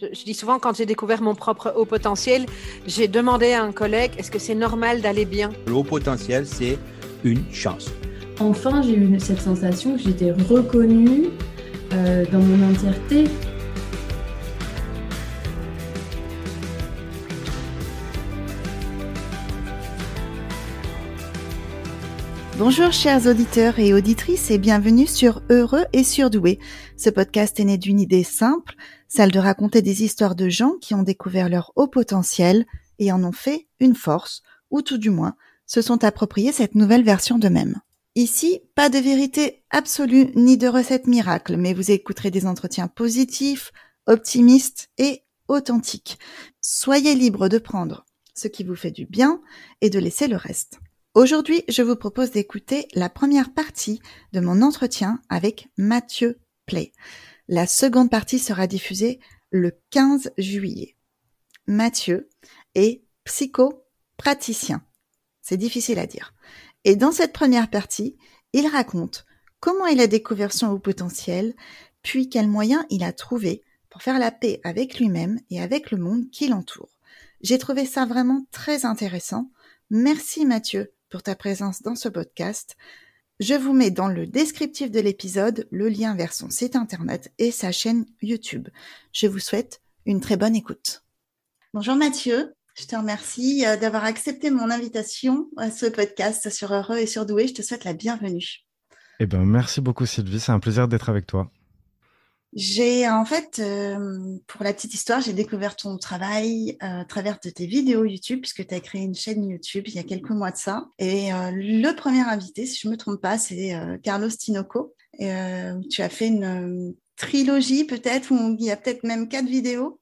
Je, dis souvent, quand j'ai découvert mon propre haut potentiel, j'ai demandé à un collègue, est-ce que c'est normal d'aller bien? Le haut potentiel, c'est une chance. Enfin, j'ai eu cette sensation que j'étais reconnue euh, dans mon entièreté. Bonjour chers auditeurs et auditrices et bienvenue sur Heureux et Surdoué. Ce podcast est né d'une idée simple, celle de raconter des histoires de gens qui ont découvert leur haut potentiel et en ont fait une force, ou tout du moins se sont appropriés cette nouvelle version d'eux-mêmes. Ici, pas de vérité absolue ni de recette miracle, mais vous écouterez des entretiens positifs, optimistes et authentiques. Soyez libre de prendre ce qui vous fait du bien et de laisser le reste. Aujourd'hui, je vous propose d'écouter la première partie de mon entretien avec Mathieu Play. La seconde partie sera diffusée le 15 juillet. Mathieu est psychopraticien. C'est difficile à dire. Et dans cette première partie, il raconte comment il a découvert son haut potentiel, puis quels moyens il a trouvé pour faire la paix avec lui-même et avec le monde qui l'entoure. J'ai trouvé ça vraiment très intéressant. Merci Mathieu pour ta présence dans ce podcast. Je vous mets dans le descriptif de l'épisode le lien vers son site internet et sa chaîne YouTube. Je vous souhaite une très bonne écoute. Bonjour Mathieu, je te remercie euh, d'avoir accepté mon invitation à ce podcast sur Heureux et sur Doué. Je te souhaite la bienvenue. Eh ben, merci beaucoup Sylvie, c'est un plaisir d'être avec toi. J'ai en fait, euh, pour la petite histoire, j'ai découvert ton travail euh, à travers de tes vidéos YouTube, puisque tu as créé une chaîne YouTube il y a quelques mois de ça. Et euh, le premier invité, si je ne me trompe pas, c'est Carlos Tinoco. Et, tu as fait une trilogie peut-être, où il y a peut-être même quatre vidéos.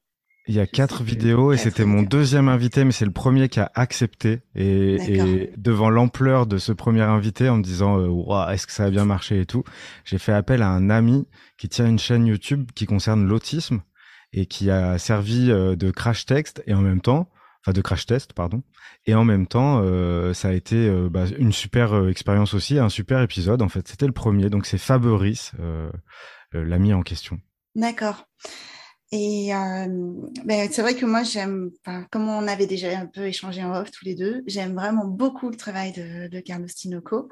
Il y a quatre vidéos et c'était mon deuxième invité, mais c'est le premier qui a accepté. Et, devant l'ampleur de ce premier invité, en me disant euh, est-ce que ça va bien marcher et tout, j'ai fait appel à un ami qui tient une chaîne YouTube qui concerne l'autisme et qui a servi euh, de crash text et en même temps, enfin de crash test, pardon. Et en même temps, euh, ça a été bah, une super expérience aussi, un super épisode. En fait, c'était le premier. Donc c'est Fabrice, l'ami en question. D'accord. Et euh, ben, c'est vrai que moi, j'aime, comme on avait déjà un peu échangé en off tous les deux, j'aime vraiment beaucoup le travail de, de Carlos Tinoco,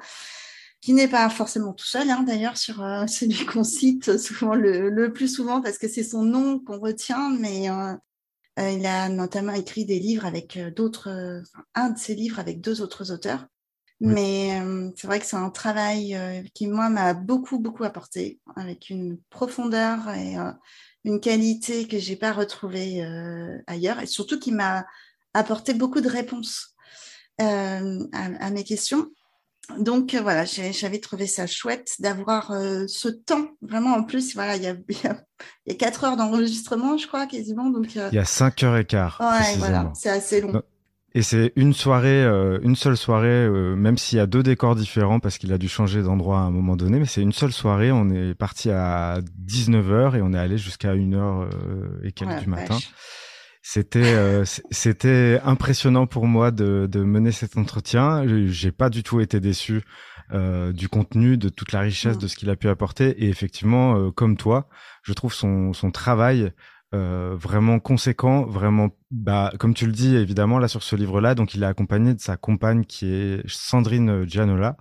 qui n'est pas forcément tout seul, hein, d'ailleurs, sur euh, celui qu'on cite souvent le, le, plus souvent parce que c'est son nom qu'on retient, mais euh, il a notamment écrit des livres avec d'autres, un de ses livres avec deux autres auteurs. Mais c'est vrai que c'est un travail qui, moi, m'a beaucoup, beaucoup apporté, avec une profondeur et une qualité que j'ai pas retrouvée euh, ailleurs et surtout qui m'a apporté beaucoup de réponses euh, à, mes questions. Donc euh, voilà, j'avais trouvé ça chouette d'avoir ce temps. Vraiment, en plus, voilà, il y a, y a, 4 heures d'enregistrement, je crois, quasiment. Donc, il y a 5 heures et quart. Ouais, voilà, c'est assez long. Et c'est une soirée, euh, une seule soirée, euh, même s'il y a deux décors différents parce qu'il a dû changer d'endroit à un moment donné, mais c'est une seule soirée. On est parti à 19h et on est allé jusqu'à 1h euh, et quelques du matin. C'était c'était impressionnant pour moi de, de mener cet entretien. J'ai pas du tout été déçu du contenu, de toute la richesse de ce qu'il a pu apporter. Et effectivement, comme toi, je trouve son son travail euh, vraiment conséquent, vraiment, bah, comme tu le dis évidemment là sur ce livre-là, donc il est accompagné de sa compagne qui est Sandrine Gianola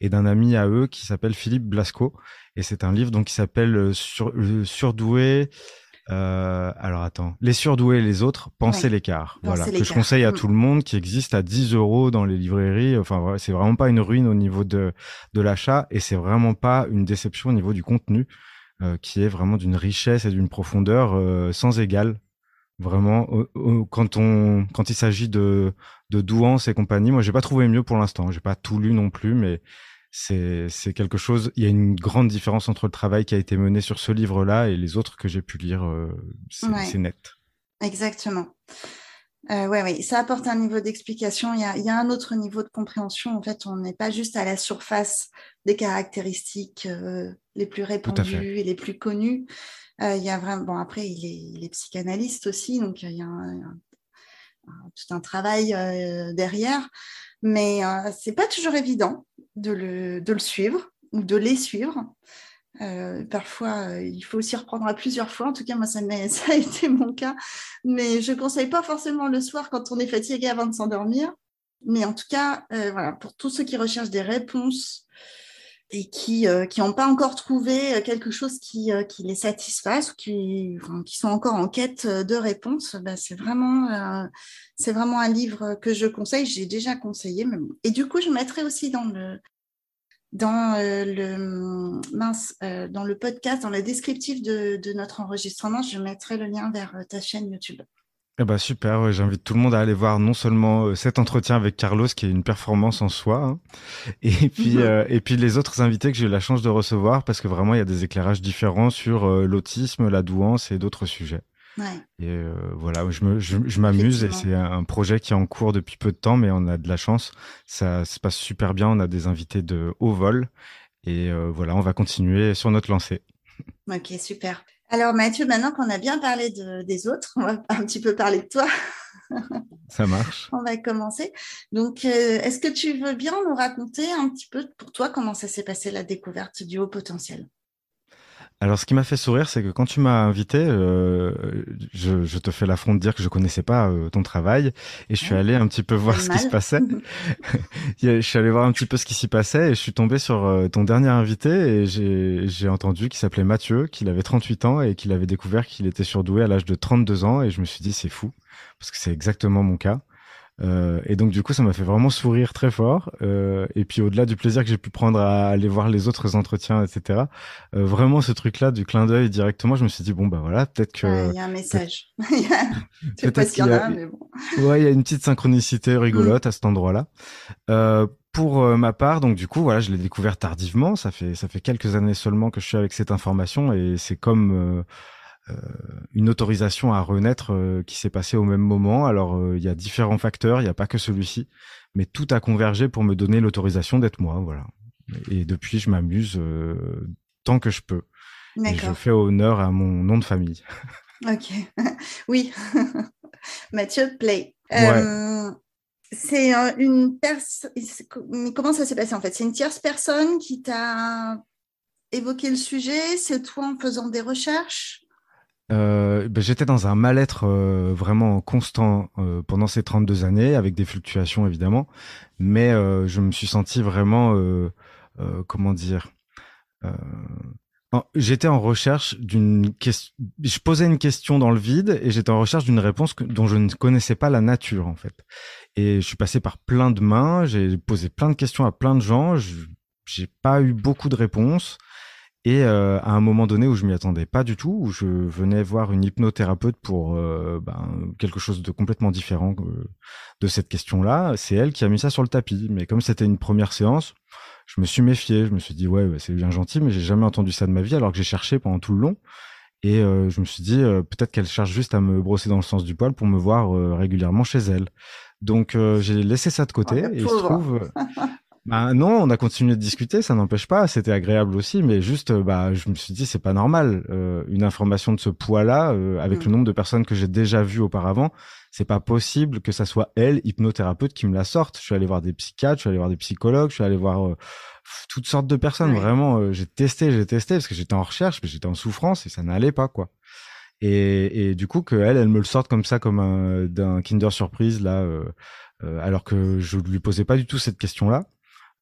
et d'un ami à eux qui s'appelle Philippe Blasco. Et c'est un livre donc qui s'appelle euh, sur, euh, Surdoué. Euh, alors attends, les surdoués et les autres, pensez l'écart. Voilà, que je conseille à mm. tout le monde, qui existe à 10 euros dans les librairies. Enfin, c'est vraiment pas une ruine au niveau de de l'achat et c'est vraiment pas une déception au niveau du contenu. Euh, qui est vraiment d'une richesse et d'une profondeur euh, sans égale. Vraiment, quand on, quand il s'agit de, de douance et compagnie, moi j'ai pas trouvé mieux pour l'instant. J'ai pas tout lu non plus, mais c'est c'est quelque chose. Il y a une grande différence entre le travail qui a été mené sur ce livre-là et les autres que j'ai pu lire. Euh, c'est net. Exactement. Euh, ouais, oui, ça apporte un niveau d'explication. Il, il, y a un autre niveau de compréhension. En fait, on n'est pas juste à la surface des caractéristiques euh, les plus répandues et les plus connues. Euh, il y a vraiment, bon, après, il est, il est, psychanalyste aussi, donc il y a un, tout un travail euh, derrière. Mais euh, c'est pas toujours évident de le, de le suivre ou de les suivre. Euh, parfois, euh, il faut aussi reprendre à plusieurs fois. En tout cas, moi, ça, a été mon cas. Mais je ne conseille pas forcément le soir quand on est fatigué avant de s'endormir. Mais en tout cas, euh, voilà, pour tous ceux qui recherchent des réponses et qui n'ont pas encore trouvé quelque chose qui, les satisfasse ou qui, sont encore en quête de réponses, vraiment, c'est vraiment un livre que je conseille. J'ai déjà conseillé. Et du coup, je mettrai aussi dans le, dans euh, le mince, euh, dans le podcast, dans le descriptif de, de, notre enregistrement, je mettrai le lien vers euh, ta chaîne YouTube. Eh ben super, j'invite tout le monde à aller voir non seulement cet entretien avec Carlos qui est une performance en soi, hein, et puis et puis les autres invités que j'ai eu la chance de recevoir parce que vraiment il y a des éclairages différents sur l'autisme, la douance et d'autres sujets. Et euh, voilà, je m'amuse je, je et c'est un projet qui est en cours depuis peu de temps, mais on a de la chance. Ça se passe super bien. On a des invités de haut vol. Et euh, voilà, on va continuer sur notre lancée. Ok, super. Alors Mathieu, maintenant qu'on a bien parlé de, des autres, on va un petit peu parler de toi. Ça marche. on va commencer. Donc, euh, est-ce que tu veux bien nous raconter un petit peu pour toi comment ça s'est passé la découverte du haut potentiel? Alors, ce qui m'a fait sourire, c'est que quand tu m'as invité, euh, je, je, te fais l'affront de dire que je connaissais pas euh, ton travail, et je suis allé un petit peu voir ce qui se passait. je suis allé voir un petit peu ce qui s'y passait, et je suis tombé sur euh, ton dernier invité, et j'ai entendu qu'il s'appelait Mathieu, qu'il avait 38 ans, et qu'il avait découvert qu'il était surdoué à l'âge de 32 ans, et je me suis dit c'est fou, parce que c'est exactement mon cas. Euh, et donc du coup, ça m'a fait vraiment sourire très fort. Euh, et puis au-delà du plaisir que j'ai pu prendre à aller voir les autres entretiens, etc. Euh, vraiment ce truc-là du clin d'œil directement, je me suis dit bon bah voilà, peut-être que il y a un message. peut-être qu'il y, a... mais bon. Ouais, il y a une petite synchronicité rigolote à cet endroit-là. Euh, pour euh, ma part, donc du coup, voilà, je l'ai découvert tardivement. Ça fait ça fait quelques années seulement que je suis avec cette information et c'est comme euh, une autorisation à renaître euh, qui s'est passée au même moment. Alors euh, il y a différents facteurs, il n'y a pas que celui-ci, mais tout a convergé pour me donner l'autorisation d'être moi. Voilà. Et depuis, je m'amuse tant que je peux. Et je fais honneur à mon nom de famille. Ok, oui. Mathieu Play. c'est une personne. Comment ça s'est passé en fait? C'est une tierce personne qui t'a évoqué le sujet? C'est toi en faisant des recherches? Euh, ben, j'étais dans un mal-être euh, vraiment constant euh, pendant ces 32 années, avec des fluctuations évidemment, mais je me suis senti vraiment, comment dire, j'étais en recherche d'une question. Je posais une question dans le vide et j'étais en recherche d'une réponse dont je ne connaissais pas la nature en fait. Et je suis passé par plein de mains, j'ai posé plein de questions à plein de gens, j'ai pas eu beaucoup de réponses. Et euh, à un moment donné où je m'y attendais pas du tout, où je venais voir une hypnothérapeute pour euh, ben, quelque chose de complètement différent euh, de cette question-là, c'est elle qui a mis ça sur le tapis. Mais comme c'était une première séance, je me suis méfié. Je me suis dit ouais, c'est bien gentil, mais j'ai jamais entendu ça de ma vie, alors que j'ai cherché pendant tout le long. Et je me suis dit peut-être qu'elle cherche juste à me brosser dans le sens du poil pour me voir régulièrement chez elle. Donc j'ai laissé ça de côté oh, et je trouve Bah non, on a continué de discuter, ça n'empêche pas, c'était agréable aussi, mais juste, euh, bah, je me suis dit, c'est pas normal, euh, une information de ce poids-là, euh, avec le mm. nombre de personnes que j'ai déjà vues auparavant, c'est pas possible que ça soit elle, hypnothérapeute, qui me la sorte. Je suis allé voir des psychiatres, je suis allé voir des psychologues, je suis allé voir toutes sortes de personnes. Vraiment, j'ai testé, j'ai testé parce que j'étais en recherche, mais j'étais en souffrance et ça n'allait pas, quoi. Et, et, du coup, que elle, me le sorte comme ça, comme un, d'un Kinder surprise là, alors que je lui posais pas du tout cette question-là.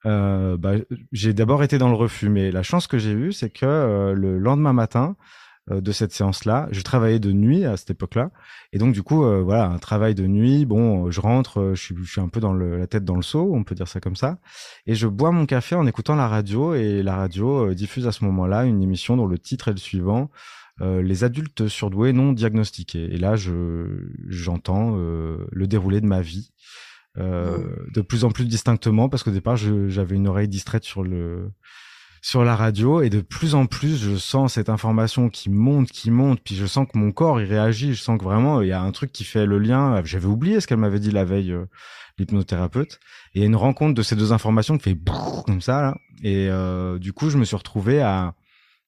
Euh, bah, j'ai d'abord été dans le refus, mais la chance que j'ai eue, c'est que euh, le lendemain matin euh, de cette séance-là, je travaillais de nuit à cette époque-là, et donc du coup, voilà, un travail de nuit. Bon, je rentre, je suis, je suis un peu dans le, la tête dans le seau, on peut dire ça comme ça, et je bois mon café en écoutant la radio, et la radio diffuse à ce moment-là une émission dont le titre est le suivant. les adultes surdoués non diagnostiqués. Et là, je j'entends le déroulé de ma vie euh, de plus en plus distinctement parce qu'au départ j'avais une oreille distraite sur le sur la radio et de plus en plus je sens cette information qui monte qui monte puis je sens que mon corps il réagit je sens que vraiment il y a un truc qui fait le lien. J'avais oublié ce qu'elle m'avait dit la veille euh, l'hypnothérapeute et une rencontre de ces deux informations qui fait comme ça là. Et euh, du coup je me suis retrouvé à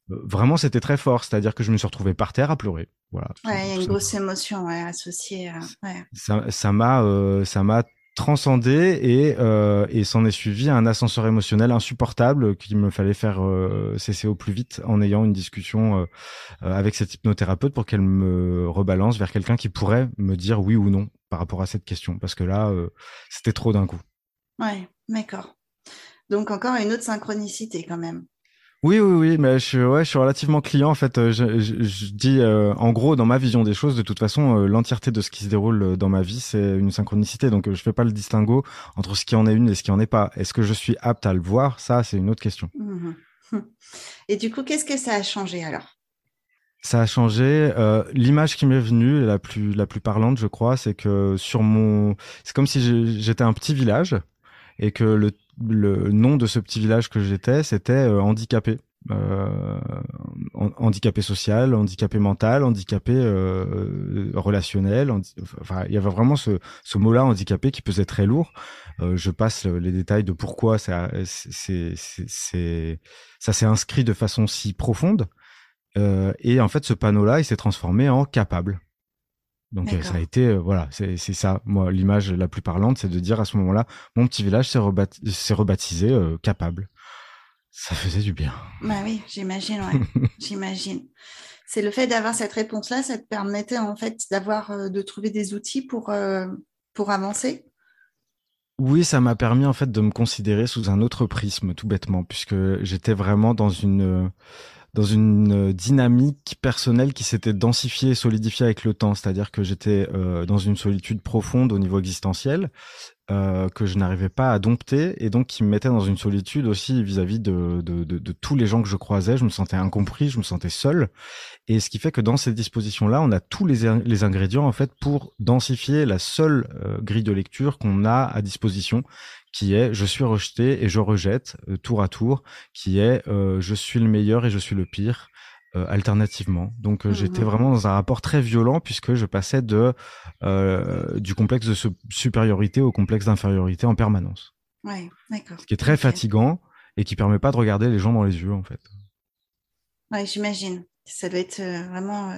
vraiment c'était très fort. C'est-à-dire que je me suis retrouvé par terre à pleurer. Voilà ouais il y a une grosse émotion ouais, associée à... ouais. ça ça m'a ça m'a transcendé et, euh, et s'en est suivi un ascenseur émotionnel insupportable qu'il me fallait faire euh, cesser au plus vite en ayant une discussion euh, avec cette hypnothérapeute pour qu'elle me rebalance vers quelqu'un qui pourrait me dire oui ou non par rapport à cette question parce que là c'était trop d'un coup. Ouais, d'accord. Donc encore une autre synchronicité quand même. Oui, oui, oui, mais je suis, ouais, je suis relativement client. En fait, euh, je, je, dis, euh, en gros, dans ma vision des choses, de toute façon, euh, l'entièreté de ce qui se déroule dans ma vie, c'est une synchronicité. Donc, je fais pas le distinguo entre ce qui en est une et ce qui en est pas. Est-ce que je suis apte à le voir? Ça, c'est une autre question. Mmh et du coup, qu'est-ce que ça a changé alors? Ça a changé. L'image qui m'est venue, la plus la plus parlante, je crois, c'est que sur mon, c'est comme si j'étais un petit village et que le le nom de ce petit village que j'étais, c'était euh, handicapé. Euh, handicapé social, handicapé mental, handicapé euh, relationnel. Enfin, il y avait vraiment ce, ce mot-là, handicapé, qui pesait très lourd. Euh, je passe les détails de pourquoi ça, ça s'est inscrit de façon si profonde. Euh, et en fait, ce panneau-là, il s'est transformé en capable. Donc euh, ça a été, euh, voilà, c'est ça. Moi, l'image la plus parlante, c'est de dire à ce moment-là, mon petit village s'est rebaptisé euh, capable. Ça faisait du bien. Bah oui, j'imagine, ouais. j'imagine. C'est le fait d'avoir cette réponse-là, ça te permettait en fait d'avoir, de trouver des outils pour, pour avancer? Oui, ça m'a permis en fait de me considérer sous un autre prisme, tout bêtement, puisque j'étais vraiment dans une dans une euh, dynamique personnelle qui s'était densifiée et solidifiée avec le temps. C'est-à-dire que j'étais euh, dans une solitude profonde au niveau existentiel euh, que je n'arrivais pas à dompter et donc qui me mettait dans une solitude aussi vis-à-vis de, de, de, de, tous les gens que je croisais. Je me sentais incompris, je me sentais seul. Et ce qui fait que dans ces dispositions-là, on a tous les, les ingrédients en fait pour densifier la seule grille de lecture qu'on a à disposition, qui est je suis rejeté et je rejette euh, tour à tour, qui est euh, je suis le meilleur et je suis le pire. Euh, alternativement. Donc mmh j'étais vraiment dans un rapport très violent puisque je passais de du complexe de supériorité au complexe d'infériorité en permanence. Ouais, d'accord. Ce qui est très fatigant et qui permet pas de regarder les gens dans les yeux en fait. Ouais, j'imagine. Ça doit être vraiment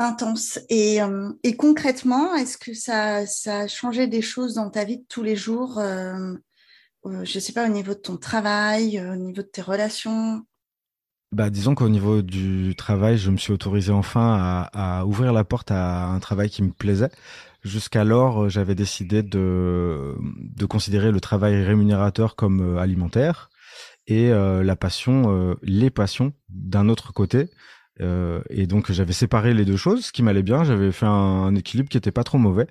intense. Et, euh, et concrètement, est-ce que ça, ça, a changé des choses dans ta vie de tous les jours euh, euh, Je ne sais pas, au niveau de ton travail, au niveau de tes relations? Bah, disons qu'au niveau du travail, je me suis autorisé enfin à, ouvrir la porte à un travail qui me plaisait. Jusqu'alors, j'avais décidé de, de considérer le travail rémunérateur comme alimentaire et la passion, les passions d'un autre côté. Euh, et donc j'avais séparé les deux choses, ce qui m'allait bien. J'avais fait un, équilibre qui était pas trop mauvais.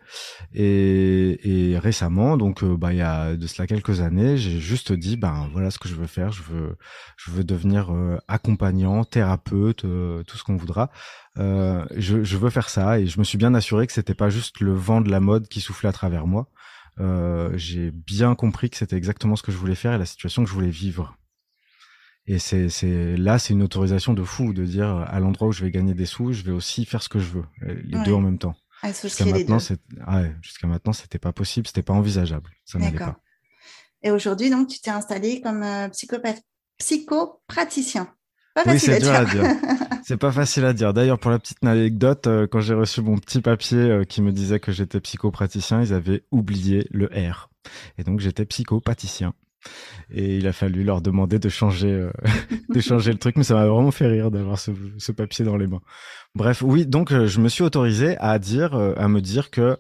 Et, et récemment, donc euh, bah il y a de cela quelques années, j'ai juste dit ben voilà ce que je veux faire. Je veux je veux devenir euh, accompagnant, thérapeute, tout ce qu'on voudra. Je, je, veux faire ça et je me suis bien assuré que c'était pas juste le vent de la mode qui soufflait à travers moi. j'ai bien compris que c'était exactement ce que je voulais faire et la situation que je voulais vivre. Et c'est, c'est là, c'est une autorisation de fou de dire à l'endroit où je vais gagner des sous, je vais aussi faire ce que je veux, les deux en même temps. Jusqu'à maintenant, ouais, jusqu'à maintenant, c'était pas possible, c'était pas envisageable, ça n'allait pas. Et aujourd'hui, donc, tu t'es installé comme euh, psychopraticien. Pas oui, c'est dur à dire. c'est pas facile à dire. D'ailleurs, pour la petite anecdote, euh, quand j'ai reçu mon petit papier euh, qui me disait que j'étais psychopraticien, ils avaient oublié le R. Et donc, j'étais psychopaticien. Et il a fallu leur demander de changer, euh, de changer le truc, mais ça m'a vraiment fait rire d'avoir ce, ce, papier dans les mains. Bref, oui, donc euh, je me suis autorisé à dire, euh, à me dire que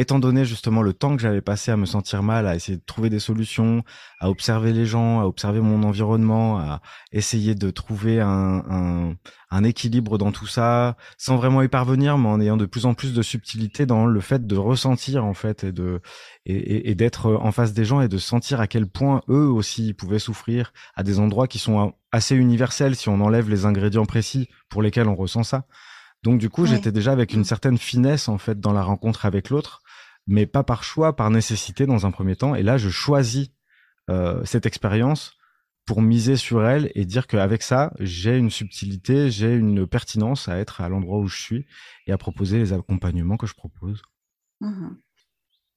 étant donné justement le temps que j'avais passé à me sentir mal, à essayer de trouver des solutions, à observer les gens, à observer mon environnement, à essayer de trouver un, un, un, équilibre dans tout ça, sans vraiment y parvenir, mais en ayant de plus en plus de subtilité dans le fait de ressentir en fait et de et, et, d'être en face des gens et de sentir à quel point eux aussi pouvaient souffrir à des endroits qui sont assez universels si on enlève les ingrédients précis pour lesquels on ressent ça. Donc du coup, j'étais déjà avec une certaine finesse en fait dans la rencontre avec l'autre mais pas par choix, par nécessité dans un premier temps. Et là, je choisis euh, cette expérience pour miser sur elle et dire qu'avec ça, j'ai une subtilité, j'ai une pertinence à être à l'endroit où je suis et à proposer les accompagnements que je propose. Mmh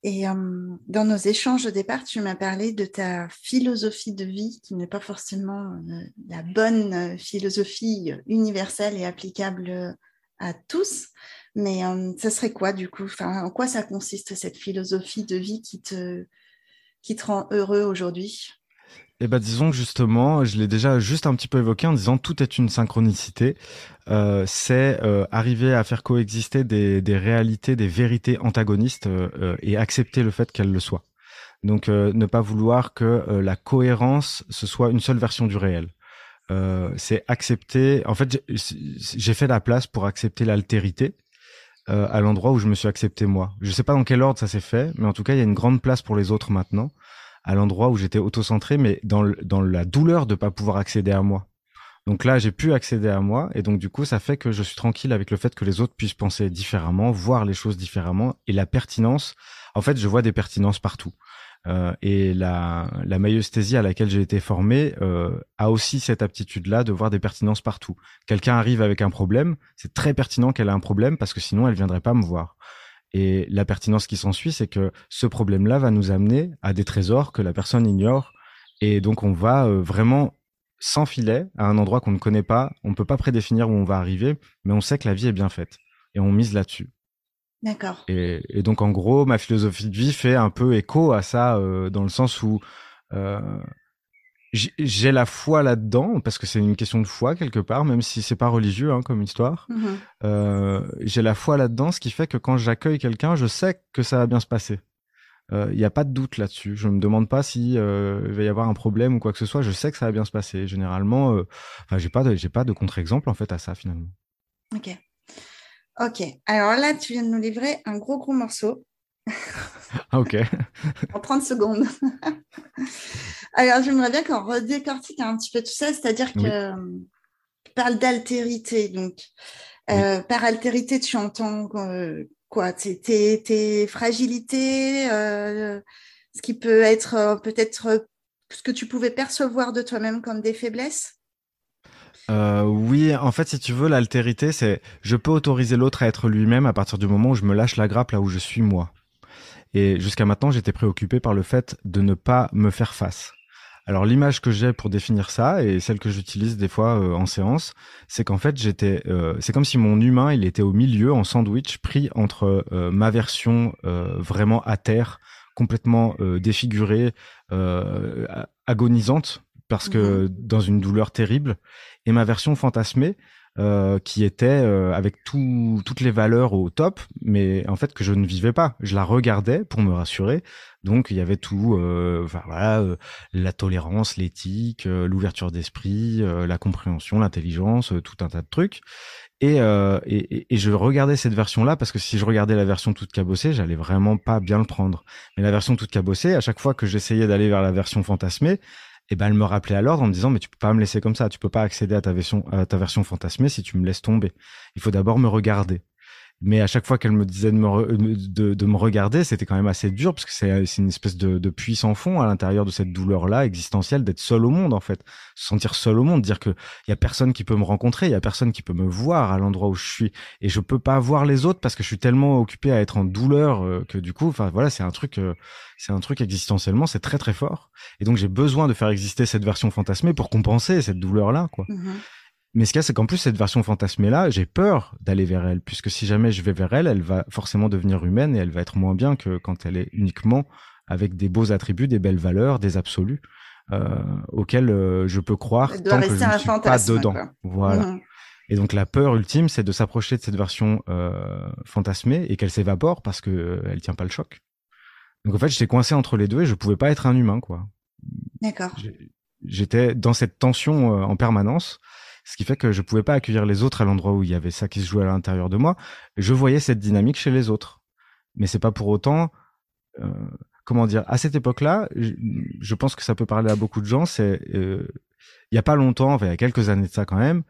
et euh, dans nos échanges au départ, tu m'as parlé de ta philosophie de vie qui n'est pas forcément euh, la bonne philosophie universelle et applicable à tous. Mais euh, ça serait quoi du coup? En quoi ça consiste cette philosophie de vie qui te, qui te rend heureux aujourd'hui? Eh ben, disons que justement, je l'ai déjà juste un petit peu évoqué en disant tout est une synchronicité. Euh, c'est euh, arriver à faire coexister des, des, réalités, des vérités antagonistes euh, et accepter le fait qu'elles le soient. Donc, ne pas vouloir que la cohérence ce soit une seule version du réel. c'est accepter. En fait, j'ai fait la place pour accepter l'altérité. À l'endroit où je me suis accepté moi. Je sais pas dans quel ordre ça s'est fait, mais en tout cas, il y a une grande place pour les autres maintenant à l'endroit où j'étais auto-centré, mais dans, dans la douleur de pas pouvoir accéder à moi. Donc là, j'ai pu accéder à moi, et donc du coup, ça fait que je suis tranquille avec le fait que les autres puissent penser différemment, voir les choses différemment, et la pertinence. En fait, je vois des pertinences partout. Euh, et la, la à laquelle j'ai été formé euh, a aussi cette aptitude-là de voir des pertinences partout. Quelqu'un arrive avec un problème, c'est très pertinent qu'elle a un problème parce que sinon elle viendrait pas me voir. Et la pertinence qui s'ensuit, c'est que ce problème-là va nous amener à des trésors que la personne ignore. Et donc, on va euh, vraiment sans filet à un endroit qu'on ne connaît pas. On ne peut pas prédéfinir où on va arriver, mais on sait que la vie est bien faite. Et on mise là-dessus. D'accord. Et, donc, en gros, ma philosophie de vie fait un peu écho à ça, euh, dans le sens où euh, j'ai la foi là-dedans parce que c'est une question de foi quelque part, même si c'est pas religieux hein, comme histoire. Mmh euh, j'ai la foi là-dedans, ce qui fait que quand j'accueille quelqu'un, je sais que ça va bien se passer. Il n'y a pas de doute là-dessus. Je me demande pas si il va y avoir un problème ou quoi que ce soit. Je sais que ça va bien se passer. Généralement, enfin, j'ai pas j'ai pas de contre-exemple en fait à ça finalement. Ok. Ok. Alors là, tu viens de nous livrer un gros gros morceau. ah, ok. en 30 secondes. Alors, j'aimerais bien qu'on redécortique un petit peu tout ça, c'est-à-dire que tu parles d'altérité. Donc, euh, par altérité, tu entends euh, quoi tes, tes, fragilités, euh, ce qui peut être peut-être ce que tu pouvais percevoir de toi-même comme des faiblesses? Oui, en fait, si tu veux, l'altérité, c'est je peux autoriser l'autre à être lui-même à partir du moment où je me lâche la grappe là où je suis moi. Et jusqu'à maintenant, j'étais préoccupé par le fait de ne pas me faire face. Alors l'image que j'ai pour définir ça et celle que j'utilise des fois euh, en séance, c'est qu'en fait j'étais, euh, c'est comme si mon humain il était au milieu en sandwich pris entre euh, ma version vraiment à terre, complètement défigurée, agonisante parce que mmh dans une douleur terrible, et ma version fantasmée euh, qui était euh, avec tout, toutes les valeurs au top, mais en fait que je ne vivais pas. Je la regardais pour me rassurer. Donc il y avait tout, euh, enfin, voilà, la tolérance, l'éthique, l'ouverture d'esprit, la compréhension, l'intelligence, tout un tas de trucs. Et, et, et, je regardais cette version-là parce que si je regardais la version toute cabossée, j'allais vraiment pas bien le prendre. Mais la version toute cabossée, à chaque fois que j'essayais d'aller vers la version fantasmée, et ben elle me rappelait à l'ordre en me disant mais tu peux pas me laisser comme ça, tu peux pas accéder à ta version à ta version fantasmée si tu me laisses tomber. Il faut d'abord me regarder mais à chaque fois qu'elle me disait de me, de, de me regarder, c'était quand même assez dur parce que c'est une espèce de, de fond à l'intérieur de cette douleur-là existentielle d'être seul au monde en fait, se sentir seul au monde, dire que il y a personne qui peut me rencontrer, il y a personne qui peut me voir à l'endroit où je suis. Et je peux pas voir les autres parce que je suis tellement occupé à être en douleur euh, que du coup, enfin voilà, c'est un truc, euh, c'est un truc existentiellement, c'est très très fort. Et donc j'ai besoin de faire exister cette version fantasmée pour compenser cette douleur-là quoi. Mmh mais ce qu'il y a, c'est qu'en plus, cette version fantasmée-là, j'ai peur d'aller vers elle, puisque si jamais je vais vers elle, elle va forcément devenir humaine et elle va être moins bien que quand elle est uniquement avec des beaux attributs, des belles valeurs, des absolus, euh, auxquels euh, je peux croire tant que je ne suis pas dedans. Voilà. Mhm. Et donc la peur ultime, c'est de s'approcher de cette version euh, fantasmée et qu'elle s'évapore parce que euh, elle tient pas le choc. Donc en fait, j'étais coincé entre les deux et je pouvais pas être un humain, quoi. D'accord. J'étais dans cette tension en permanence ce qui fait que je pouvais pas accueillir les autres à l'endroit où il y avait ça qui se jouait à l'intérieur de moi. Je voyais cette dynamique chez les autres, mais c'est pas pour autant, euh, comment dire, à cette époque-là, je, pense que ça peut parler à beaucoup de gens. C'est euh, il y a pas longtemps, enfin, il y a quelques années de ça quand même.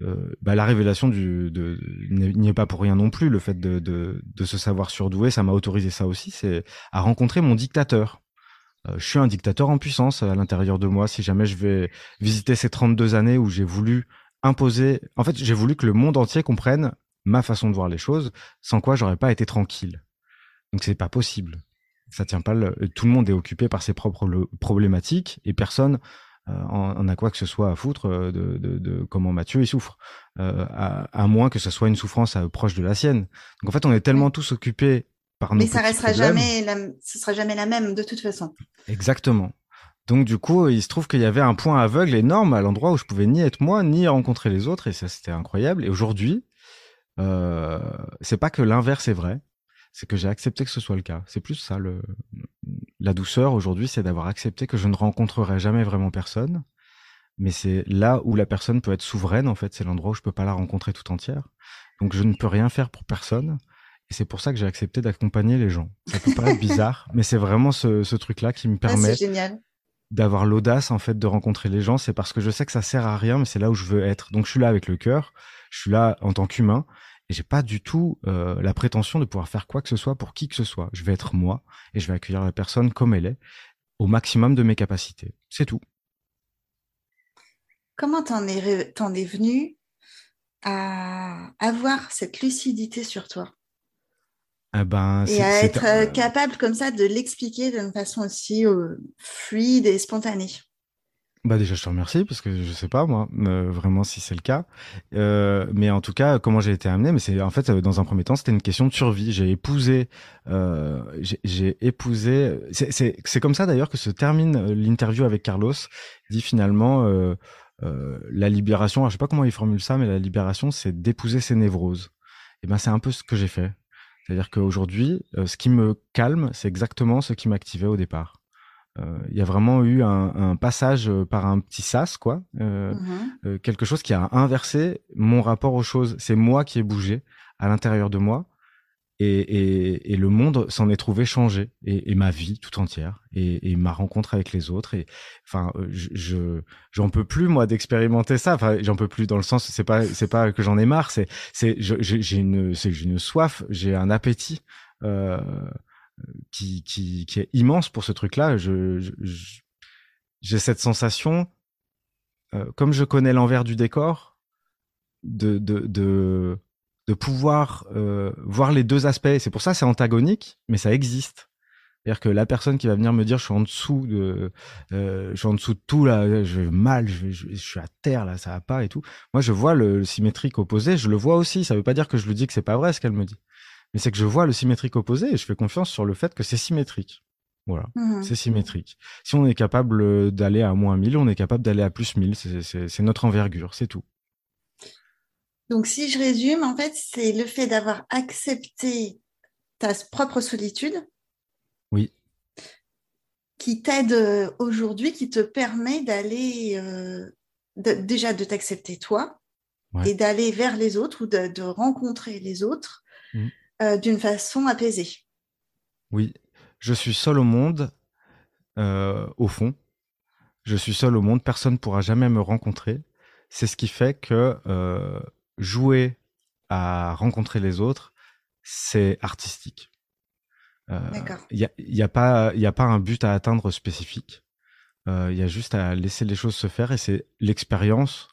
Euh, bah, la révélation du, de, n'y pas pour rien non plus. Le fait de, de, de se savoir surdoué, ça m'a autorisé ça aussi, c'est à rencontrer mon dictateur. Euh, je suis un dictateur en puissance à l'intérieur de moi. Si jamais je vais visiter ces 32 années où j'ai voulu imposer, en fait, j'ai voulu que le monde entier comprenne ma façon de voir les choses, sans quoi j'aurais pas été tranquille. Donc c'est pas possible. Ça tient pas. Le... Tout le monde est occupé par ses propres problématiques et personne on a quoi que ce soit à foutre de, de, de comment Mathieu il souffre, à, à, moins que ce soit une souffrance proche de la sienne. Donc en fait, on est tellement tous occupés par nos Mais ça restera jamais, la, ce sera jamais la même de toute façon. Exactement. Donc du coup, il se trouve qu'il y avait un point aveugle énorme à l'endroit où je pouvais ni être moi ni rencontrer les autres et ça c'était incroyable. Et aujourd'hui, euh, c'est pas que l'inverse est vrai, c'est que j'ai accepté que ce soit le cas. C'est plus ça le la douceur aujourd'hui, c'est d'avoir accepté que je ne rencontrerai jamais vraiment personne, mais c'est là où la personne peut être souveraine en fait, c'est l'endroit où je peux pas la rencontrer tout entière. Donc je ne peux rien faire pour personne. Et c'est pour ça que j'ai accepté d'accompagner les gens. Ça peut paraître bizarre, mais c'est vraiment ce, ce truc-là qui me ah, permet d'avoir l'audace en fait de rencontrer les gens, c'est parce que je sais que ça sert à rien, mais c'est là où je veux être. Donc je suis là avec le cœur, je suis là en tant qu'humain, et j'ai pas du tout euh, la prétention de pouvoir faire quoi que ce soit pour qui que ce soit. Je vais être moi et je vais accueillir la personne comme elle est, au maximum de mes capacités. C'est tout. Comment t'en es, es venu à avoir cette lucidité sur toi? Ah ben, et à être euh, capable comme ça de l'expliquer d'une façon aussi euh, fluide et spontanée. Bah déjà je te remercie parce que je sais pas moi euh, vraiment si c'est le cas, mais en tout cas comment j'ai été amené, mais c'est en fait dans un premier temps c'était une question de survie. J'ai épousé, j'ai épousé, c'est comme ça d'ailleurs que se termine l'interview avec Carlos. Il dit finalement la libération, je sais pas comment il formule ça, mais la libération c'est d'épouser ses névroses. Et ben c'est un peu ce que j'ai fait. C'est-à-dire qu'aujourd'hui, euh, ce qui me calme, c'est exactement ce qui m'activait au départ. Euh, il y a vraiment eu un, un, passage euh, par un petit sas, quoi, mmh quelque chose qui a inversé mon rapport aux choses. C'est moi qui ai bougé à l'intérieur de moi, et, le monde s'en est trouvé changé, et, ma vie tout entière, et, ma rencontre avec les autres. Et enfin, je j'en peux plus moi d'expérimenter ça. Enfin, j'en peux plus dans le sens, c'est pas c'est pas que j'en ai marre, c'est c'est j'ai une c'est une soif, j'ai un appétit. Euh, qui, qui, qui est immense pour ce truc-là. Je, j'ai cette sensation, euh, comme je connais l'envers du décor, de, de, de pouvoir euh, voir les deux aspects. C'est pour ça c'est antagonique, mais ça existe. C'est-à-dire que la personne qui va venir me dire je suis en dessous de, euh, je suis en dessous de tout là, je vais mal, je, je, suis à terre là, ça va pas et tout. Moi je vois le, le, symétrique opposé, je le vois aussi. Ça veut pas dire que je lui dis que c'est pas vrai ce qu'elle me dit mais c'est que je vois le symétrique opposé et je fais confiance sur le fait que c'est symétrique. Voilà, mmh c'est symétrique. Si on est capable euh, d'aller à moins 1000, on est capable d'aller à plus 1000. C'est notre envergure, c'est tout. Donc, si je résume, en fait, c'est le fait d'avoir accepté ta propre solitude. Oui. Qui t'aide euh, aujourd'hui, qui te permet d'aller, euh, déjà de t'accepter toi et d'aller vers les autres ou de, rencontrer les autres. Mmh. Euh, d'une façon apaisée. Oui, je suis seul au monde, euh, au fond. Je suis seul au monde, personne ne pourra jamais me rencontrer. C'est ce qui fait que jouer à rencontrer les autres, c'est artistique. Il n'y a, a, pas, a pas un but à atteindre spécifique. Il y a juste à laisser les choses se faire et c'est l'expérience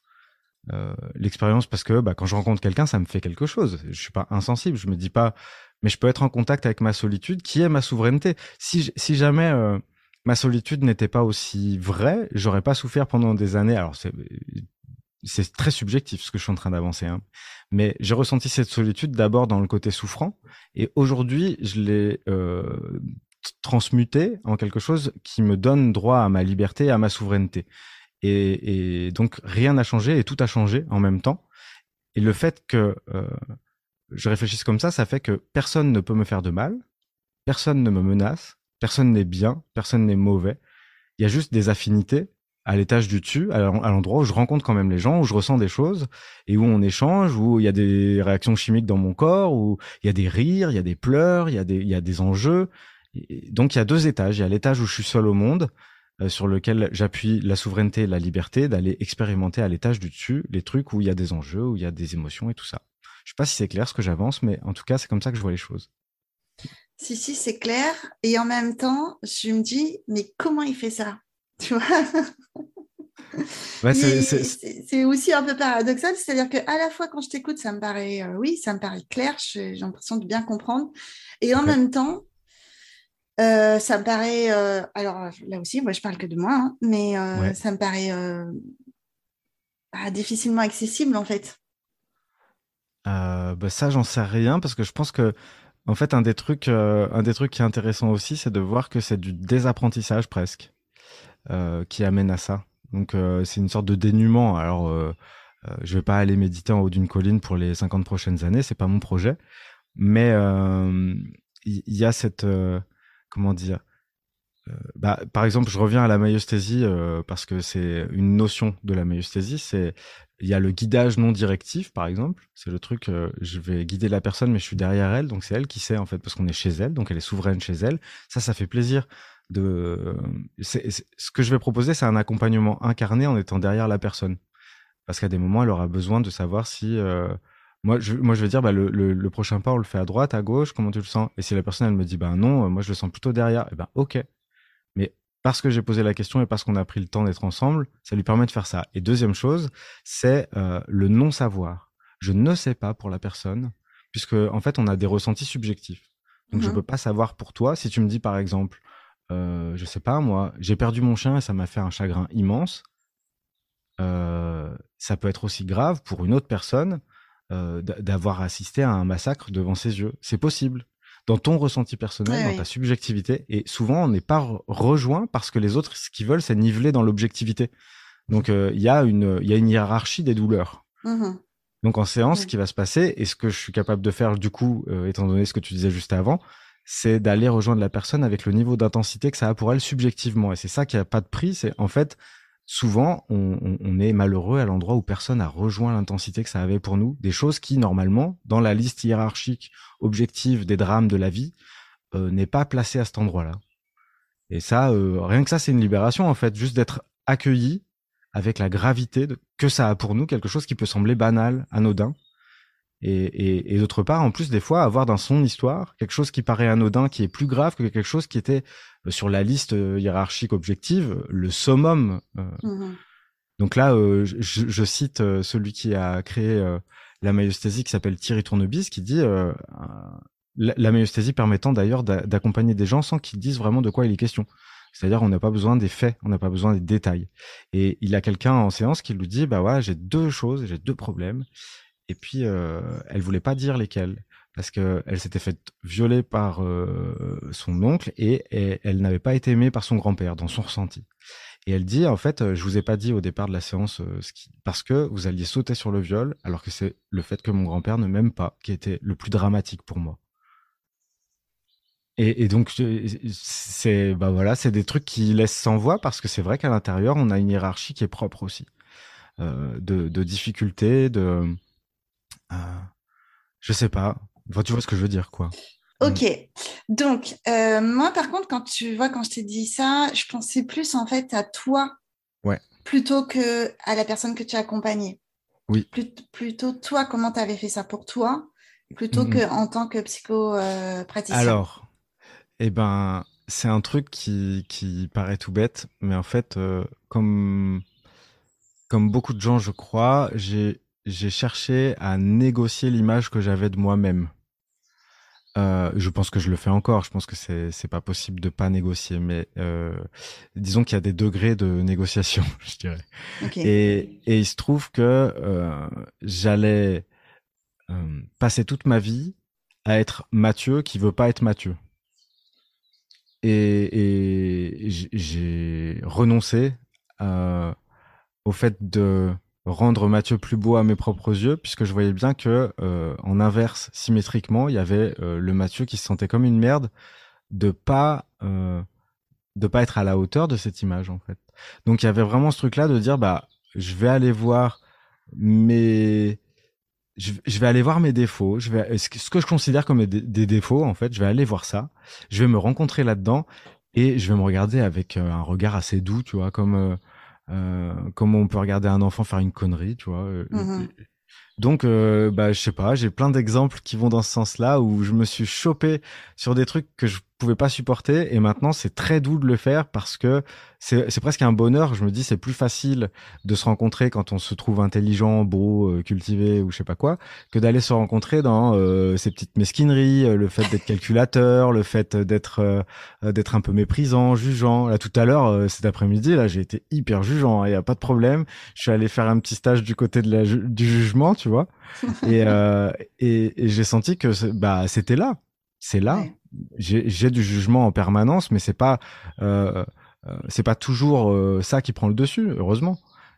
euh, l'expérience parce que bah, quand je rencontre quelqu'un, ça me fait quelque chose. Je suis pas insensible. Je me dis pas, mais je peux être en contact avec ma solitude, qui est ma souveraineté. Si, si jamais euh, ma solitude n'était pas aussi vraie, j'aurais pas souffert pendant des années. Alors c'est c'est très subjectif ce que je suis en train d'avancer, hein. mais j'ai ressenti cette solitude d'abord dans le côté souffrant, et aujourd'hui je l'ai euh, transmuté en quelque chose qui me donne droit à ma liberté et à ma souveraineté. Et, et donc rien n'a changé et tout a changé en même temps. Et le fait que euh, je réfléchisse comme ça, ça fait que personne ne peut me faire de mal, personne ne me menace, personne n'est bien, personne n'est mauvais. Il y a juste des affinités à l'étage du dessus, à l'endroit où je rencontre quand même les gens, où je ressens des choses et où on échange, où il y a des réactions chimiques dans mon corps, où il y a des rires, il y a des pleurs, il y a des, il y a des enjeux. donc il y a deux étages. Il y a l'étage où je suis seul au monde euh, sur lequel j'appuie la souveraineté et la liberté d'aller expérimenter à l'étage du dessus les trucs où il y a des enjeux, où il y a des émotions et tout ça. Je sais pas si c'est clair ce que j'avance, mais en tout cas, c'est comme ça que je vois les choses. Si, si, c'est clair. Et en même temps, je me dis, mais comment il fait ça? Tu vois c'est aussi un peu paradoxal, c'est-à-dire qu'à la fois quand je t'écoute, ça me paraît, euh, oui, ça me paraît clair, j'ai l'impression de bien comprendre, et en même temps, Euh, ça me paraît, euh, alors là aussi, moi je parle que de moi, hein, mais Ouais. ça me paraît ah, difficilement accessible en fait. Bah ça, j'en sais rien parce que je pense que, en fait, un des trucs, un des trucs qui est intéressant aussi, c'est de voir que c'est du désapprentissage presque qui amène à ça. Donc, euh, c'est une sorte de dénuement. Alors, euh, euh, je vais pas aller méditer en haut d'une colline pour les 50 prochaines années, c'est pas mon projet. Mais euh, il y, a cette, euh, comment dire, euh, bah, par exemple, je reviens à la maïeusthésie euh, parce que c'est une notion de la maïeusthésie. C'est il y a le guidage non directif, par exemple. C'est le truc, euh, je vais guider la personne, mais je suis derrière elle, donc c'est elle qui sait en fait parce qu'on est chez elle, donc elle est souveraine chez elle. Ça, ça fait plaisir. De, ce que je vais proposer, c'est un accompagnement incarné en étant derrière la personne, parce qu'à des moments, elle aura besoin de savoir si euh, moi, je, moi, je vais dire, bah, le, le, le prochain pas, on le fait à droite, à gauche, comment tu le sens? Et si la personne, elle me dit, bah non, euh, moi, je le sens plutôt derrière, et ben ok. Mais parce que j'ai posé la question et parce qu'on a pris le temps d'être ensemble, ça lui permet de faire ça. Et deuxième chose, c'est euh, le non-savoir. Je ne sais pas pour la personne, puisque en fait, on a des ressentis subjectifs. Donc, je Mhm. peux pas savoir pour toi. Si tu me dis, par exemple, euh, je sais pas, moi, j'ai perdu mon chien et ça m'a fait un chagrin immense. Euh, ça peut être aussi grave pour une autre personne euh, d'avoir assisté à un massacre devant ses yeux. C'est possible. Dans ton ressenti personnel, dans ta subjectivité, et souvent on n'est pas re- rejoint parce que les autres, ce qu'ils veulent, c'est niveler dans l'objectivité. Donc il y a une, il y a une hiérarchie des douleurs. Mhm. Donc en séance, ce qui va se passer, et ce que je suis capable de faire du coup, étant donné ce que tu disais juste avant, c'est d'aller rejoindre la personne avec le niveau d'intensité que ça a pour elle subjectivement. Et c'est ça qui a pas de prix. C'est en fait souvent on, est malheureux à l'endroit où personne a rejoint l'intensité que ça avait pour nous. Des choses qui normalement, dans la liste hiérarchique objective des drames de la vie, euh, n'est pas placée à cet endroit-là. Et ça, euh, rien que ça, c'est une libération en fait, juste d'être accueilli avec la gravité que ça a pour nous, quelque chose qui peut sembler banal, anodin. Et, et, et d'autre part, en plus, des fois, avoir dans son histoire quelque chose qui paraît anodin, qui est plus grave que quelque chose qui était euh, sur la liste euh, hiérarchique objective, le summum. euh. Mhm. Donc là, euh, je, je cite euh, celui qui a créé euh, la maïeusthésie, qui s'appelle Thierry Tournebis, qui dit la, la permettant d'ailleurs d'a- d'accompagner des gens sans qu'ils disent vraiment de quoi il est question. C'est-à-dire, on n'a pas besoin des faits, on n'a pas besoin des détails. Et il a quelqu'un en séance qui lui dit, bah ouais, j'ai deux choses, j'ai deux problèmes. Et puis, euh, elle voulait pas dire lesquels parce que elle s'était faite violer par euh, son oncle et, elle n'avait pas été aimée par son grand-père dans son ressenti. Et elle dit, en fait, euh, je vous ai pas dit au départ de la séance euh, ce qui, parce que vous alliez sauter sur le viol, alors que c'est le fait que mon grand-père ne m'aime pas qui était le plus dramatique pour moi. Et, donc, c'est bah voilà, c'est des trucs qui laissent sans voix parce que c'est vrai qu'à l'intérieur, on a une hiérarchie qui est propre aussi, de difficultés, de, euh, je sais pas. Enfin, tu vois ce que je veux dire, quoi. Ok, donc euh, moi par contre, quand tu vois, quand je t'ai dit ça, je pensais plus en fait à toi Ouais. plutôt que à la personne que tu as accompagnée. Oui. Plut- plutôt toi, comment tu avais fait ça pour toi, plutôt Mhm. que en tant que psychopraticien. Alors, eh ben, c'est un truc qui, qui paraît tout bête, mais en fait, euh, comme, comme beaucoup de gens, je crois, j'ai, j'ai cherché à négocier l'image que j'avais de moi-même. Euh, je pense que je le fais encore. Je pense que c'est c'est pas possible de pas négocier, mais euh, disons qu'il y a des degrés de négociation, je dirais. Et, et il se trouve que euh, j'allais passer toute ma vie à être Mathieu qui veut pas être Mathieu. Et, j'ai renoncé au fait de rendre Mathieu plus beau à mes propres yeux, puisque je voyais bien que euh, en inverse, symétriquement, il y avait euh, le Mathieu qui se sentait comme une merde de pas euh, de pas être à la hauteur de cette image en fait. Donc il y avait vraiment ce truc là de dire bah je vais aller voir mes je, vais aller voir mes défauts, je vais ce que, je considère comme des, des défauts en fait, je vais aller voir ça, je vais me rencontrer là-dedans et je vais me regarder avec euh, un regard assez doux, tu vois, comme euh, euh, comme on peut regarder un enfant faire une connerie, tu vois. euh, Mhm. Donc, euh, bah, je sais pas, j'ai plein d'exemples qui vont dans ce sens-là où je me suis chopé sur des trucs que je pouvais pas supporter et maintenant c'est très doux de le faire parce que c'est presque un bonheur. Je me dis c'est plus facile de se rencontrer quand on se trouve intelligent, beau, euh, cultivé ou je sais pas quoi, que d'aller se rencontrer dans euh, ces petites mesquineries, euh, le fait d'être calculateur, le fait d'être d'être un peu méprisant, jugeant. Là tout à l'heure cet après-midi là j'ai été hyper jugeant, il y a pas de problème. Je suis allé faire un petit stage du côté de la du jugement, tu vois, et, et, et j'ai senti que bah c'était là, c'est là. J'ai du jugement en permanence, mais c'est pas euh, euh, c'est pas toujours euh, ça qui prend le dessus, heureusement.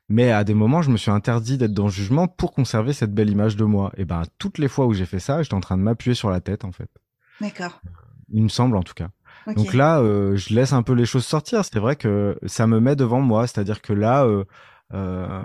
Mais à des moments, je me suis interdit d'être dans le jugement pour conserver cette belle image de moi. Et ben, toutes les fois où j'ai fait ça, j'étais en train de m'appuyer sur la tête, en fait. D'accord. Il me semble, en tout cas. Donc là, euh, je laisse un peu les choses sortir. C'est vrai que ça me met devant moi. C'est-à-dire que là, euh, euh,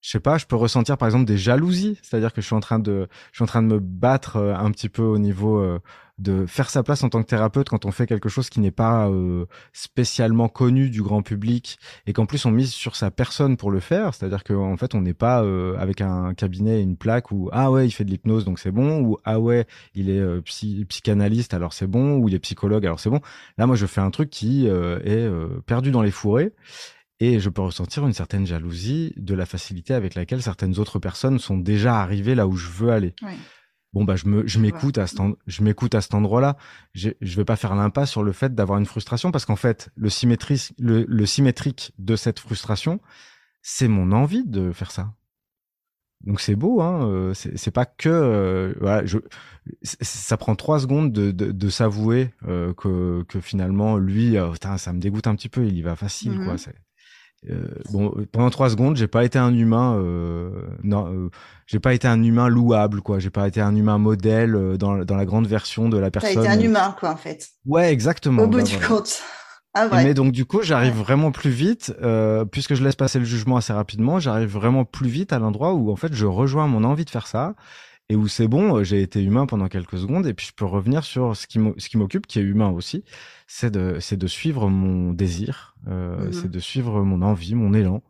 je sais pas, je peux ressentir par exemple des jalousies. C'est-à-dire que je suis en train de, je suis en train de me battre un petit peu au niveau de faire sa place en tant que thérapeute quand on fait quelque chose qui n'est pas euh, spécialement connu du grand public et qu'en plus on mise sur sa personne pour le faire, c'est-à-dire qu'en fait on n'est pas euh, avec un cabinet et une plaque où ah ouais il fait de l'hypnose donc c'est bon ou ah ouais il est euh, psychanalyste alors c'est bon ou il est psychologue alors c'est bon. Là moi je fais un truc qui est perdu dans les fourrés et je peux ressentir une certaine jalousie de la facilité avec laquelle certaines autres personnes sont déjà arrivées là où je veux aller. Ouais bon bah je me je m'écoute à cet je m'écoute à cet endroit-là. Je je vais pas faire l'impasse sur le fait d'avoir une frustration parce qu'en fait le symétrique le, le symétrique de cette frustration, c'est mon envie de faire ça. Donc c'est beau, hein. Euh, c'est pas que euh, voilà, je, ça prend trois secondes de, de, de s'avouer euh, que, que finalement lui, ça me dégoûte un petit peu. Il y va facile, quoi. Euh, bon, pendant trois secondes, j'ai pas été un humain, euh, non, euh, j'ai pas été un humain louable, quoi. J'ai pas été un humain modèle euh, dans, dans la grande version de la personne. T'as été un humain, quoi, en fait. Ouais, exactement. Au bout bah, du compte. Ah, vrai. Mais donc du coup, j'arrive vraiment plus vite, euh, puisque je laisse passer le jugement assez rapidement. J'arrive vraiment plus vite à l'endroit où en fait je rejoins mon envie de faire ça et où c'est bon, j'ai été humain pendant quelques secondes et puis je peux revenir sur ce qui m'occupe, qui est humain aussi, c'est de, suivre mon désir, euh, mmh c'est de suivre mon envie, mon élan,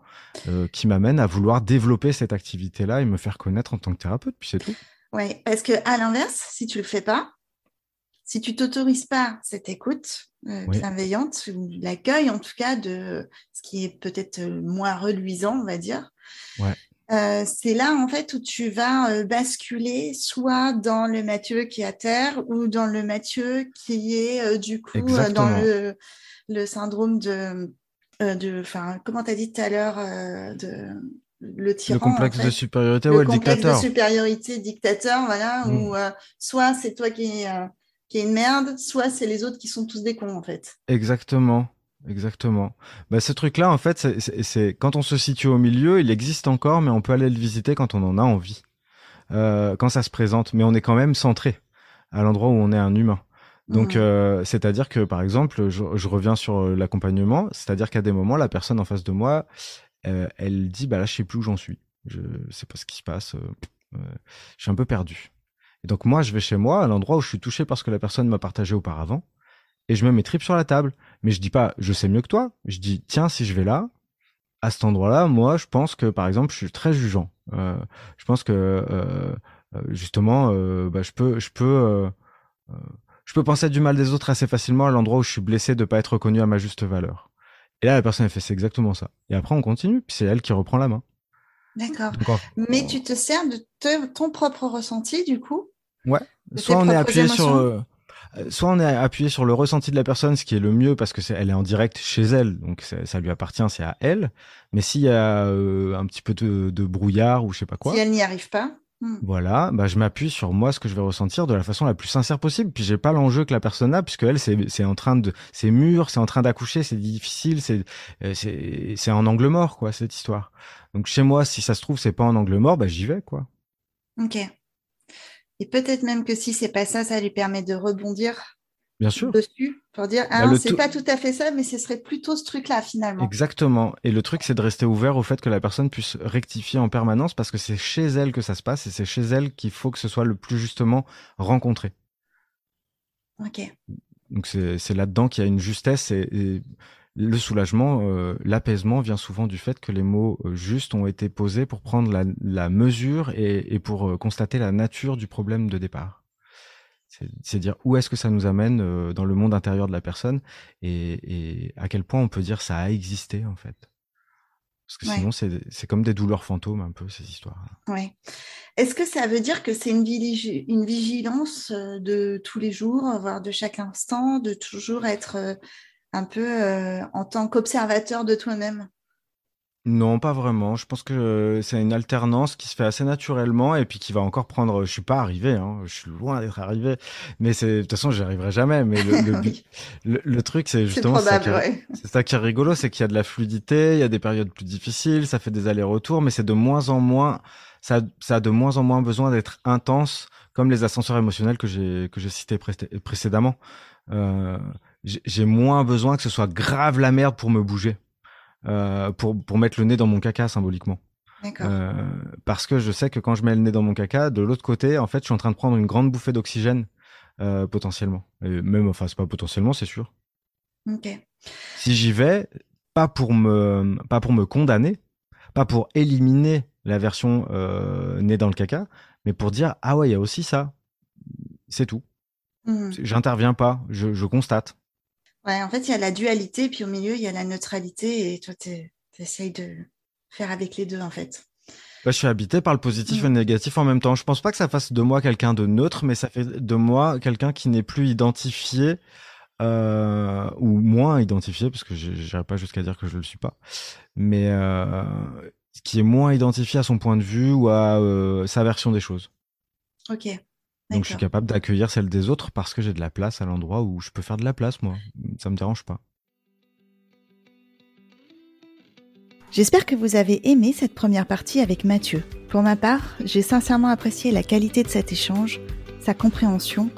euh, qui m'amène à vouloir développer cette activité-là et me faire connaître en tant que thérapeute, puis c'est tout. Oui, parce que à l'inverse, si tu le fais pas, si tu t'autorises pas cette écoute euh, bienveillante ou l'accueil en tout cas de ce qui est peut-être moins reluisant, on va dire, ouais. Euh, c'est là en fait où tu vas euh, basculer soit dans le Mathieu qui est à terre ou dans le Mathieu qui est euh, du coup dans le, le, syndrome de, de enfin comment tu as dit tout à l'heure de le tyran. Le complexe de supériorité, le, complexe de supériorité dictateur, voilà, mm. où soit c'est toi qui, qui est une merde, soit c'est les autres qui sont tous des cons en fait. Exactement. Exactement. Bah, ce truc-là, en fait, c'est quand on se situe au milieu, il existe encore, mais on peut aller le visiter quand on en a envie, euh, quand ça se présente. Mais on est quand même centré à l'endroit où on est un humain. Donc, mmh. euh, c'est-à-dire que, par exemple, je, je reviens sur euh, l'accompagnement, c'est-à-dire qu'à des moments, la personne en face de moi, euh, elle dit, bah là, je sais plus où j'en suis. Je sais pas ce qui se passe. Je suis un peu perdu. Et donc, moi, je vais chez moi, à l'endroit où je suis touché parce que la personne m'a partagé auparavant et je mets mes tripes sur la table. Mais je dis pas, je sais mieux que toi. Je dis, tiens, si je vais là, à cet endroit-là, moi, je pense que, par exemple, je suis très jugeant. Euh, je pense que, euh, euh justement, euh, bah, je peux, je peux, euh, je peux penser du mal des autres assez facilement à l'endroit où je suis blessé de pas être reconnu à ma juste valeur. Et là, la personne elle fait, c'est exactement ça. Et après, on continue. Puis c'est elle qui reprend la main. D'accord. Mais tu te sers de ton propre ressenti, du coup? Ouais. Soit on est appuyé sur euh, soit on est appuyé sur le ressenti de la personne, ce qui est le mieux parce que c'est elle est en direct chez elle, donc ça lui appartient, c'est à elle. Mais s'il y a euh, un petit peu de, de, brouillard ou je sais pas quoi, si elle n'y arrive pas, hmm. voilà, bah je m'appuie sur moi ce que je vais ressentir de la façon la plus sincère possible. Puis j'ai pas l'enjeu que la personne a, puisque elle c'est c'est en train de c'est mûr, c'est en train d'accoucher, c'est difficile, c'est euh, c'est c'est en angle mort quoi cette histoire. Donc chez moi, si ça se trouve c'est pas en angle mort, bah j'y vais quoi. Ok. Et peut-être même que si c'est pas ça, ça lui permet de rebondir Bien sûr. dessus pour dire bah, ah c'est pas tout à fait ça, mais ce serait plutôt ce truc-là finalement. Exactement. Et le truc c'est de rester ouvert au fait que la personne puisse rectifier en permanence parce que c'est chez elle que ça se passe et c'est chez elle qu'il faut que ce soit le plus justement rencontré. Ok. Donc c'est là-dedans qu'il y a une justesse et le soulagement, euh, l'apaisement vient souvent du fait que les mots euh, justes ont été posés pour prendre la, mesure et, pour euh, constater la nature du problème de départ. C'est dire où est-ce que ça nous amène dans le monde intérieur de la personne et, et, à quel point on peut dire ça a existé en fait. Parce que sinon, c'est comme des douleurs fantômes un peu, ces histoires. Ouais. Est-ce que ça veut dire que c'est une, une, vigilance de tous les jours, voire de chaque instant, de toujours être un peu en tant qu'observateur de toi-même? Non, pas vraiment. Je pense que c'est une alternance qui se fait assez naturellement et puis qui va encore prendre. Je suis pas arrivé, hein. je suis loin d'être arrivé, mais c'est de toute façon, j'y arriverai jamais. Mais le, le, truc, c'est justement c'est ça, qui est rigolo, c'est qu'il y a de la fluidité, il y a des périodes plus difficiles, ça fait des allers-retours, mais c'est de moins en moins, ça, ça a de moins en moins besoin d'être intense, comme les ascenseurs émotionnels que j'ai que j'ai cités précédemment. Euh, j'ai moins besoin que ce soit grave la merde pour me bouger. Euh, pour, pour mettre le nez dans mon caca symboliquement. Euh, parce que je sais que quand je mets le nez dans mon caca, de l'autre côté, en fait, je suis en train de prendre une grande bouffée d'oxygène euh, potentiellement. Et même, enfin, c'est pas potentiellement, c'est sûr. Si j'y vais, pas pour me, pas pour me condamner, pas pour éliminer la version euh, nez dans le caca, mais pour dire ah ouais, il y a aussi ça. C'est tout. Mmh. J'interviens pas, je, je constate en fait, il y a la dualité, puis au milieu, il y a la neutralité, et toi, tu essayes de faire avec les deux, en fait. Bah, je suis habité par le positif et le négatif en même temps. Je pense pas que ça fasse de moi quelqu'un de neutre, mais ça fait de moi quelqu'un qui n'est plus identifié euh, ou moins identifié, parce que n'irai pas jusqu'à dire que je le suis pas, mais euh, qui est moins identifié à son point de vue ou à euh, sa version des choses. Ok. Donc je suis capable d'accueillir celle des autres parce que j'ai de la place à l'endroit où je peux faire de la place, moi. Ça me dérange pas. J'espère que vous avez aimé cette première partie avec Mathieu. Pour ma part, j'ai sincèrement apprécié la qualité de cet échange, sa compréhension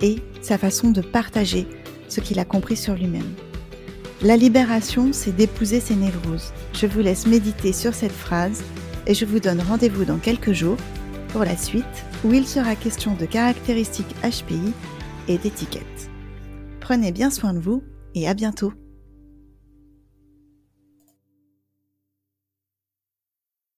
et sa façon de partager ce qu'il a compris sur lui-même. La libération, c'est d'épouser ses névroses. Je vous laisse méditer sur cette phrase et je vous donne rendez-vous dans quelques jours pour la suite où il sera question de caractéristiques HPI et d'étiquettes. Prenez bien soin de vous et à bientôt